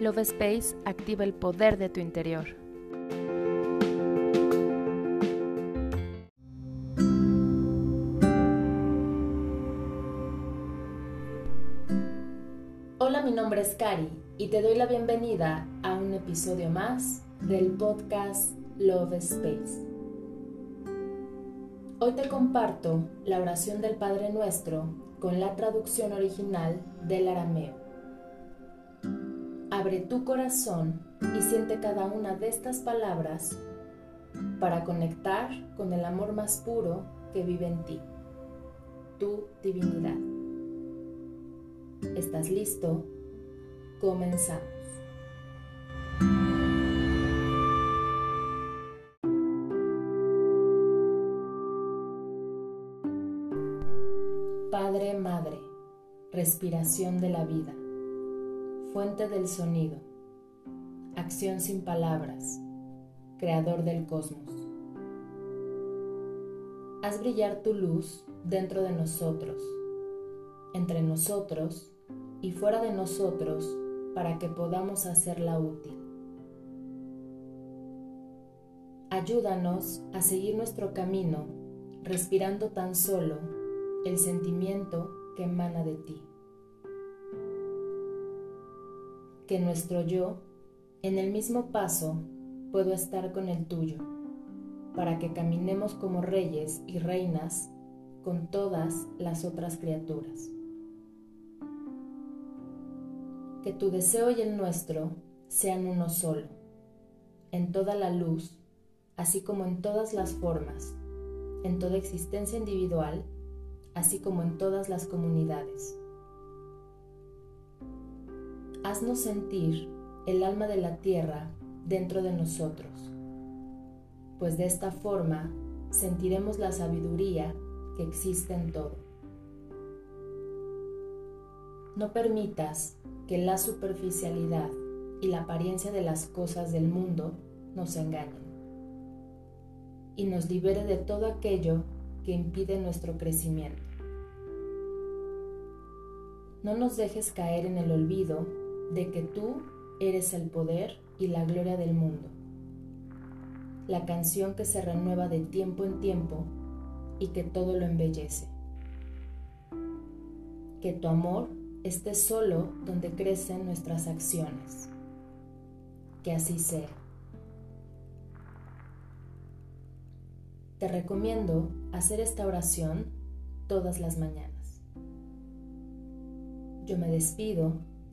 Love Space activa el poder de tu interior. Hola, mi nombre es Cari y te doy la bienvenida a un episodio más del podcast Love Space. Hoy te comparto la oración del Padre Nuestro con la traducción original del arameo. Abre tu corazón y siente cada una de estas palabras para conectar con el amor más puro que vive en ti, tu divinidad. ¿Estás listo? Comenzamos. Padre, Madre, respiración de la vida, fuente del sonido, acción sin palabras, creador del cosmos. Haz brillar tu luz dentro de nosotros, entre nosotros y fuera de nosotros para que podamos hacerla útil. Ayúdanos a seguir nuestro camino respirando tan solo el sentimiento que emana de ti. Que nuestro yo, en el mismo paso, puedo estar con el tuyo, para que caminemos como reyes y reinas con todas las otras criaturas. Que tu deseo y el nuestro sean uno solo, en toda la luz, así como en todas las formas, en toda existencia individual así como en todas las comunidades. Haznos sentir el alma de la tierra dentro de nosotros, pues de esta forma sentiremos la sabiduría que existe en todo. No permitas que la superficialidad y la apariencia de las cosas del mundo nos engañen y nos libere de todo aquello que impide nuestro crecimiento. No nos dejes caer en el olvido de que tú eres el poder y la gloria del mundo, la canción que se renueva de tiempo en tiempo y que todo lo embellece. Que tu amor esté solo donde crecen nuestras acciones. Que así sea. Te recomiendo hacer esta oración todas las mañanas. Yo me despido